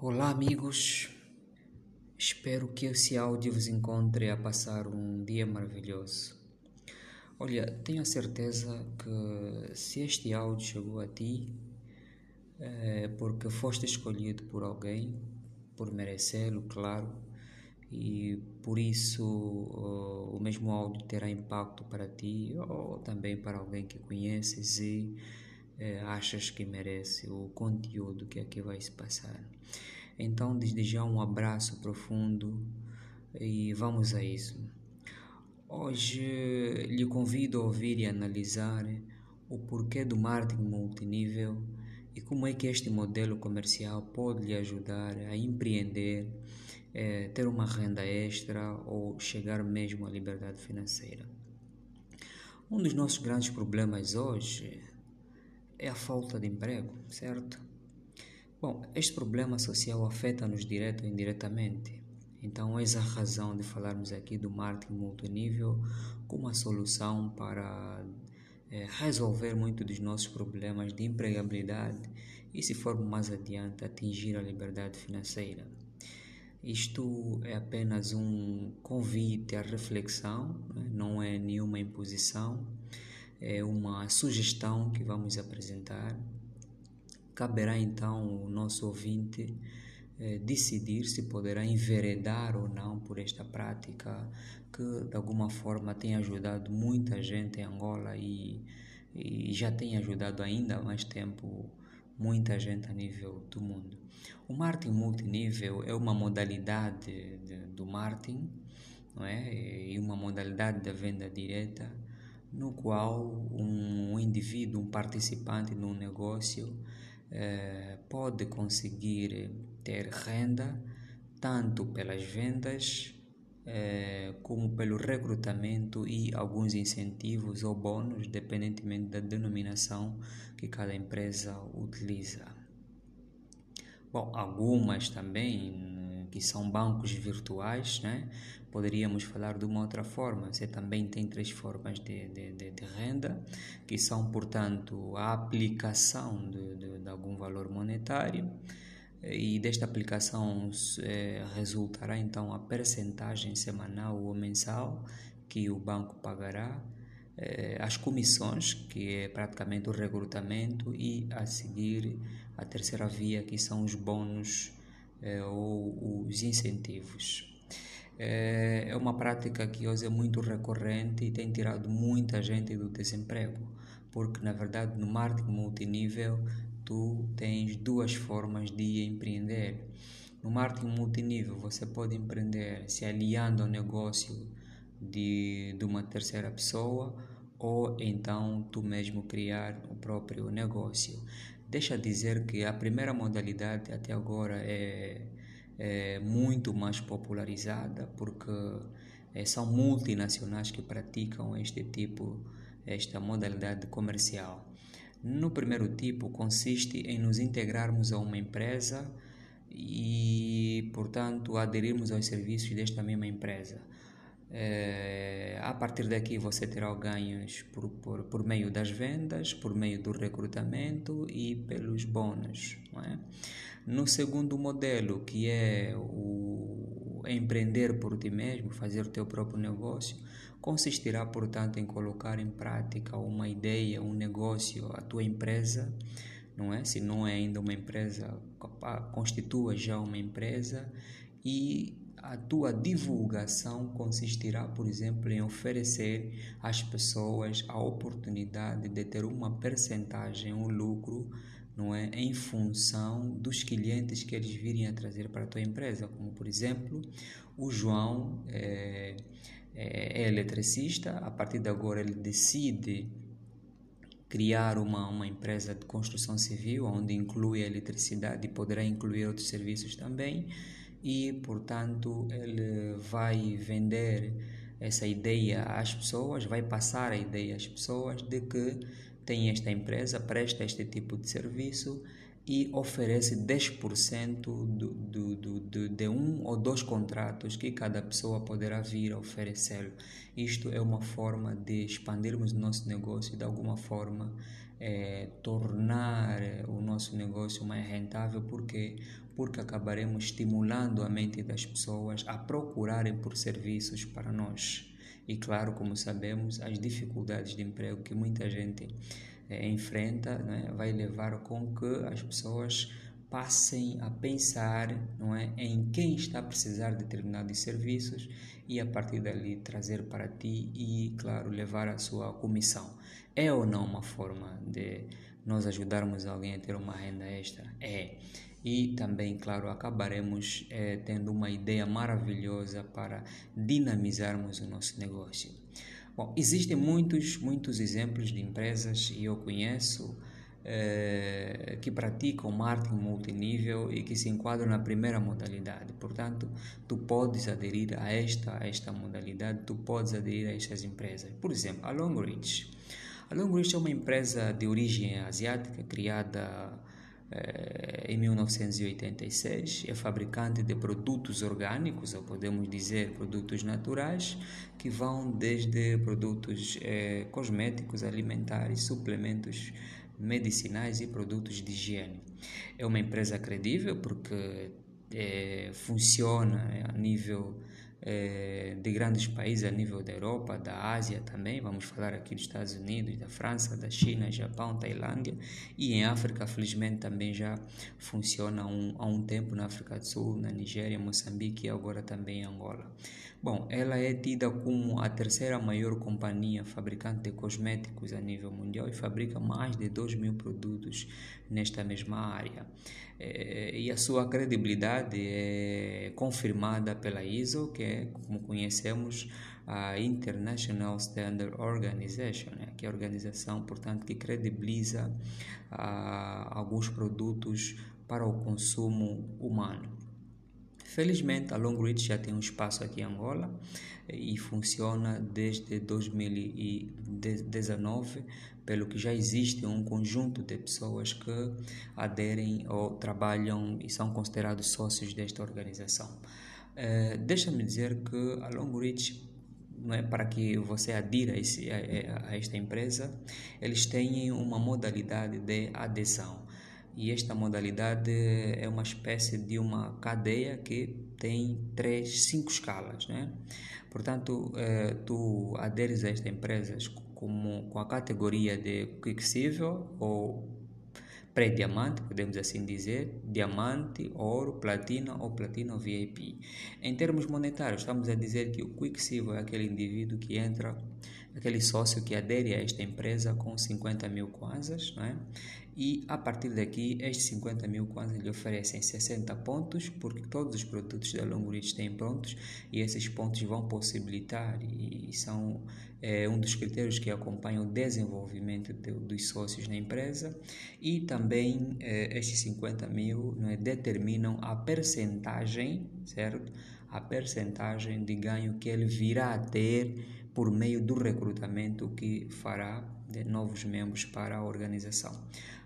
Olá, amigos. Espero que esse áudio vos encontre a passar um dia maravilhoso. Olha, tenho a certeza que se este áudio chegou a ti é porque foste escolhido por alguém, por merecê-lo, claro, e por isso o mesmo áudio terá impacto para ti ou também para alguém que conheces e é, achas que merece o conteúdo que aqui vai se passar. Então, desde já, um abraço profundo e vamos a isso. Hoje lhe convido a ouvir e analisar o porquê do marketing multinível e como é que este modelo comercial pode lhe ajudar a empreender, é, ter uma renda extra ou chegar mesmo à liberdade financeira. Um dos nossos grandes problemas hoje é a falta de emprego, certo? Bom, este problema social afeta-nos direto ou indiretamente. Então, é a razão de falarmos aqui do marketing multinível como uma solução para é, resolver muito dos nossos problemas de empregabilidade e, se formos mais adiante, atingir a liberdade financeira. Isto é apenas um convite à reflexão, né? não é nenhuma imposição é uma sugestão que vamos apresentar. Caberá então o nosso ouvinte é, decidir se poderá enveredar ou não por esta prática que de alguma forma tem ajudado muita gente em Angola e, e já tem ajudado ainda mais tempo muita gente a nível do mundo. O marketing multinível é uma modalidade de, do marketing não é? e uma modalidade da venda direta no qual um indivíduo, um participante num negócio, eh, pode conseguir ter renda tanto pelas vendas eh, como pelo recrutamento e alguns incentivos ou bônus, dependentemente da denominação que cada empresa utiliza. Bom, algumas também que são bancos virtuais, né? Poderíamos falar de uma outra forma. Você também tem três formas de, de, de, de renda, que são, portanto, a aplicação de, de, de algum valor monetário, e desta aplicação é, resultará então a percentagem semanal ou mensal que o banco pagará, é, as comissões, que é praticamente o recrutamento, e a seguir a terceira via, que são os bônus é, ou os incentivos. É, é uma prática que hoje é muito recorrente e tem tirado muita gente do desemprego, porque na verdade no marketing multinível tu tens duas formas de empreender. No marketing multinível você pode empreender se aliando ao negócio de, de uma terceira pessoa ou então tu mesmo criar o próprio negócio. Deixa dizer que a primeira modalidade até agora é é, muito mais popularizada porque é, são multinacionais que praticam este tipo, esta modalidade comercial. No primeiro tipo, consiste em nos integrarmos a uma empresa e, portanto, aderirmos aos serviços desta mesma empresa. É, a partir daqui você terá ganhos por, por, por meio das vendas, por meio do recrutamento e pelos bônus. É? No segundo modelo, que é o empreender por ti mesmo, fazer o teu próprio negócio, consistirá, portanto, em colocar em prática uma ideia, um negócio, a tua empresa, não é? Se não é ainda uma empresa, constitua já uma empresa e a tua divulgação consistirá, por exemplo, em oferecer às pessoas a oportunidade de ter uma percentagem, um lucro, não é, em função dos clientes que eles virem a trazer para a tua empresa, como por exemplo, o João é, é, é eletricista, a partir de agora ele decide criar uma, uma empresa de construção civil, onde inclui a eletricidade e poderá incluir outros serviços também e, portanto, ele vai vender essa ideia às pessoas, vai passar a ideia às pessoas de que tem esta empresa, presta este tipo de serviço e oferece 10% do, do, do, do, de um ou dois contratos que cada pessoa poderá vir a oferecer. Isto é uma forma de expandirmos o nosso negócio e, de alguma forma, é, tornar o nosso negócio mais rentável, porque porque acabaremos estimulando a mente das pessoas a procurarem por serviços para nós. E claro, como sabemos, as dificuldades de emprego que muita gente é, enfrenta né, vai levar com que as pessoas passem a pensar não é, em quem está a precisar de determinados serviços e a partir dali trazer para ti e, claro, levar a sua comissão. É ou não uma forma de nós ajudarmos alguém a ter uma renda extra? É e também, claro, acabaremos é, tendo uma ideia maravilhosa para dinamizarmos o nosso negócio. Bom, existem muitos, muitos exemplos de empresas e eu conheço é, que praticam marketing multinível e que se enquadram na primeira modalidade. Portanto, tu podes aderir a esta, a esta modalidade, tu podes aderir a estas empresas. Por exemplo, a Longreach. A Longreach é uma empresa de origem asiática criada eh, em 1986 é fabricante de produtos orgânicos, ou podemos dizer produtos naturais, que vão desde produtos eh, cosméticos, alimentares, suplementos medicinais e produtos de higiene. É uma empresa credível porque eh, funciona a nível eh, de grandes países a nível da Europa, da Ásia também, vamos falar aqui dos Estados Unidos, da França, da China, Japão, Tailândia e em África, felizmente também já funciona um, há um tempo na África do Sul, na Nigéria, Moçambique e agora também em Angola. Bom, ela é tida como a terceira maior companhia fabricante de cosméticos a nível mundial e fabrica mais de 2 mil produtos nesta mesma área. É, e a sua credibilidade é confirmada pela ISO, que é, como conhecemos, a International Standard Organization, né, que é a organização, portanto, que credibiliza ah, alguns produtos para o consumo humano. Felizmente, a Longreach já tem um espaço aqui em Angola e funciona desde 2019 pelo que já existe um conjunto de pessoas que aderem ou trabalham e são considerados sócios desta organização. Uh, Deixa-me dizer que a Longreach não é para que você adira esse, a, a, esta empresa, eles têm uma modalidade de adesão. E esta modalidade é uma espécie de uma cadeia que tem três, cinco escalas, né? Portanto, eh, tu aderes a esta empresa como, com a categoria de Quicksilver ou pré-diamante, podemos assim dizer, diamante, ouro, platina ou platina VIP. Em termos monetários, estamos a dizer que o Quicksilver é aquele indivíduo que entra, aquele sócio que adere a esta empresa com 50 mil kwanzas, não é? E a partir daqui estes 50 mil kwanzas lhe oferecem 60 pontos porque todos os produtos da Longreach têm prontos e esses pontos vão possibilitar e são é, um dos critérios que acompanham o desenvolvimento de, dos sócios na empresa e também é, estes 50 mil é, determinam a percentagem, certo? A percentagem de ganho que ele virá a ter por meio do recrutamento que fará de novos membros para a organização.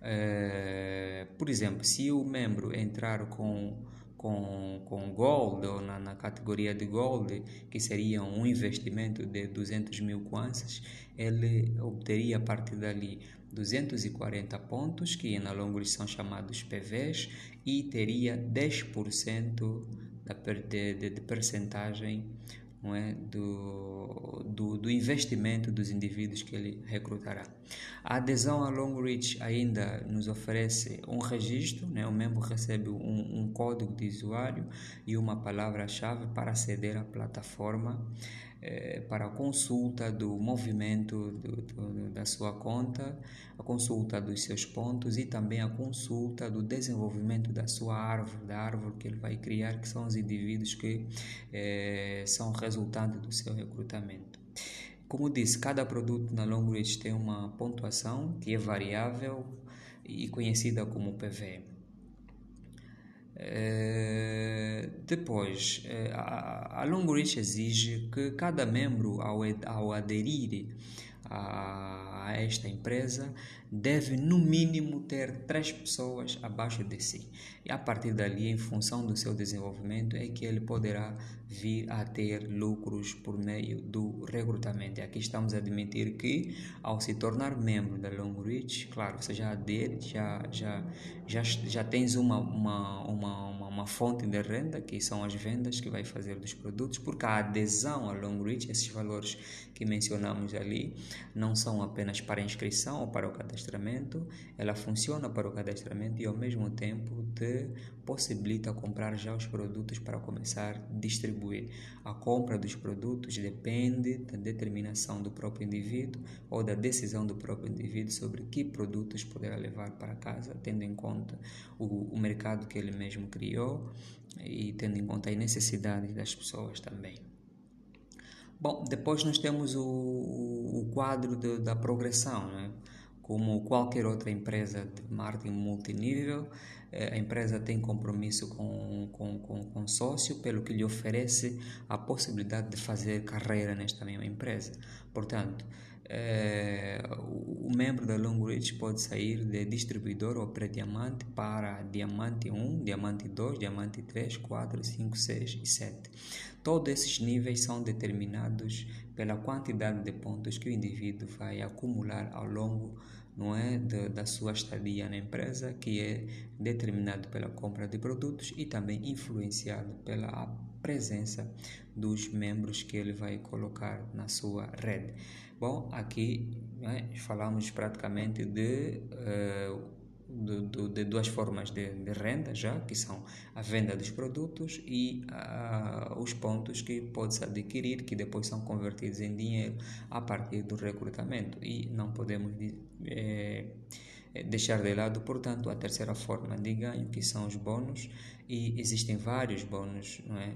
É, por exemplo, se o membro entrar com com, com Gold ou na, na categoria de Gold, que seria um investimento de 200 mil kwanzas, ele obteria a partir dali 240 pontos, que na longo são chamados PVs, e teria 10% da, de, de, de percentagem não é, do, do, do, investimento dos indivíduos que ele recrutará. A adesão a Longreach ainda nos oferece um registro, né, o membro recebe um, um código de usuário e uma palavra-chave para aceder à plataforma eh, para a consulta do movimento do, do, da sua conta, a consulta dos seus pontos e também a consulta do desenvolvimento da sua árvore, da árvore que ele vai criar, que são os indivíduos que eh, são resultante do seu recrutamento. Como disse, cada produto na Longreach tem uma pontuação que é variável e conhecida como PV. Eh, depois, uh, a, a Long Reach exige que cada membro, ao, ao aderir a, a esta empresa deve no mínimo ter três pessoas abaixo de si. E a partir dali, em função do seu desenvolvimento, é que ele poderá vir a ter lucros por meio do recrutamento. E aqui estamos a admitir que, ao se tornar membro da Longreach, claro, você já adere, já, já, já, já tens uma, uma, uma, uma, uma fonte de renda, que são as vendas que vai fazer dos produtos, porque a adesão a Longreach, esses valores que mencionamos ali, não são apenas para inscrição ou para o cadastramento, ela funciona para o cadastramento e ao mesmo tempo te possibilita comprar já os produtos para começar a distribuir. A compra dos produtos depende da determinação do próprio indivíduo ou da decisão do próprio indivíduo sobre que produtos poderá levar para casa, tendo em conta o, o mercado que ele mesmo criou e tendo em conta as necessidades das pessoas também. Bom, depois nós temos o, o quadro de, da progressão, né? como qualquer outra empresa de marketing multinível, eh, a empresa tem compromisso com, com, com, com sócio, pelo que lhe oferece a possibilidade de fazer carreira nesta mesma empresa. Portanto, é, o membro da Long Reach pode sair de distribuidor ou pré-diamante para diamante 1, diamante 2, diamante 3, 4, 5, 6 e 7. Todos esses níveis são determinados pela quantidade de pontos que o indivíduo vai acumular ao longo não é, da sua estadia na empresa, que é determinado pela compra de produtos e também influenciado pela presença dos membros que ele vai colocar na sua rede. Bom, aqui né, falamos praticamente de, de, de, de, duas formas de, de, renda já, que são a venda dos produtos e os pontos que pode-se adquirir, que depois são convertidos em dinheiro a partir do recrutamento. E não podemos é, deixar de lado, portanto, a terceira forma de ganho, que são os bônus, e existem vários bônus, não é?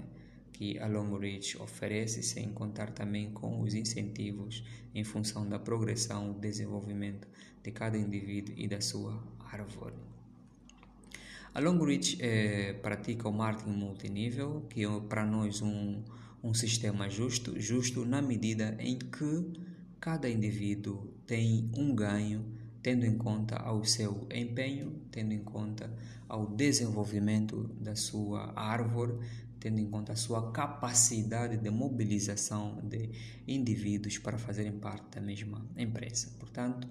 Que a Long Reach oferece, sem contar também com os incentivos em função da progressão e desenvolvimento de cada indivíduo e da sua árvore. A Long Reach eh, pratica o marketing multinível, que é para nós um, um sistema justo, justo na medida em que cada indivíduo tem um ganho tendo em conta ao seu empenho, tendo em conta ao desenvolvimento da sua árvore, tendo em conta a sua capacidade de mobilização de indivíduos para fazerem parte da mesma empresa. Portanto,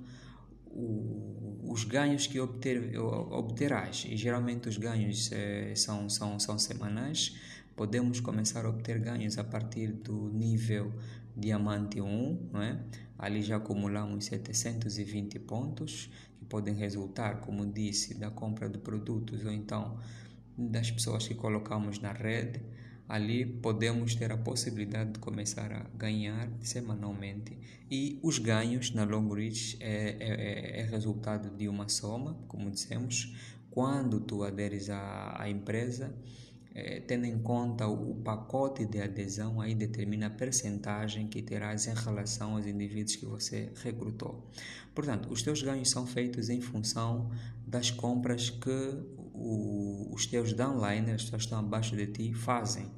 o, os ganhos que obter, obterás, e geralmente os ganhos eh, são, são, são semanais, podemos começar a obter ganhos a partir do nível diamante 1, não é? ali já acumulamos 720 pontos que podem resultar, como disse, da compra de produtos ou então das pessoas que colocamos na rede, ali podemos ter a possibilidade de começar a ganhar semanalmente. E os ganhos na Long Reach é, é, é resultado de uma soma, como dissemos, quando tu aderes à, à empresa, é, tendo em conta o, o pacote de adesão, aí determina a percentagem que terás em relação aos indivíduos que você recrutou. Portanto, os teus ganhos são feitos em função das compras que o, os teus downliners, que estão abaixo de ti, fazem.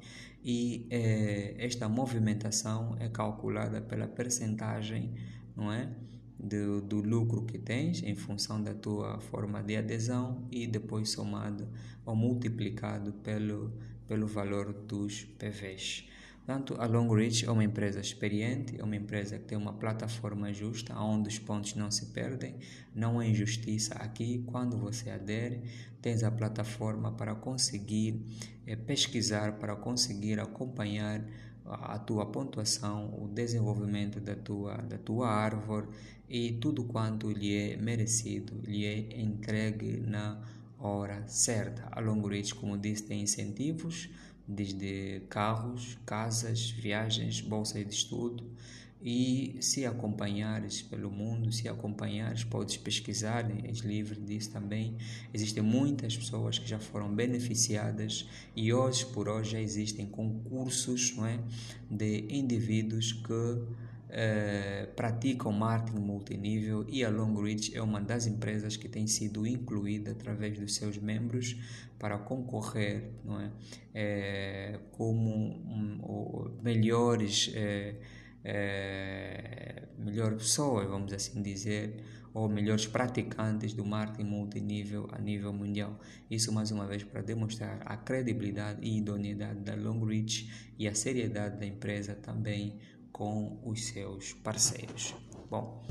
E é, esta movimentação é calculada pela percentagem, não é? Do, do lucro que tens em função da tua forma de adesão e depois somado ou multiplicado pelo, pelo valor dos PVs. Portanto, a Longreach é uma empresa experiente, é uma empresa que tem uma plataforma justa, onde os pontos não se perdem, não há injustiça aqui. Quando você adere, tens a plataforma para conseguir é, pesquisar, para conseguir acompanhar a tua pontuação, o desenvolvimento da tua, da tua árvore e tudo quanto lhe é merecido, lhe é entregue na hora certa. A Longreach, como disse, tem incentivos desde carros, casas, viagens, bolsas de estudo. E se acompanhares pelo mundo, se acompanhares, podes pesquisar, és livre disso também. Existem muitas pessoas que já foram beneficiadas e hoje por hoje já existem concursos não é, de indivíduos que eh, praticam marketing multinível e a Longreach é uma das empresas que tem sido incluída através dos seus membros para concorrer não é? Eh, como um, melhores eh, melhores pessoas, vamos assim dizer, ou melhores praticantes do marketing multinível a nível mundial. Isso mais uma vez para demonstrar a credibilidade e idoneidade da Longreach e a seriedade da empresa também com os seus parceiros. Bom,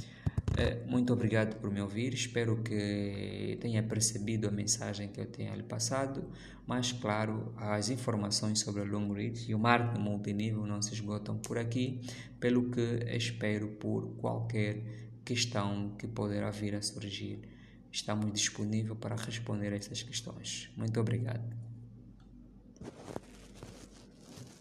é, muito obrigado por me ouvir. Espero que tenha percebido a mensagem que eu tenha lhe passado. Mas, claro, as informações sobre a Long Reach e o marketing multinível não se esgotam por aqui, pelo que espero por qualquer questão que poderá vir a surgir. Estamos disponíveis para responder a essas questões. Muito obrigado.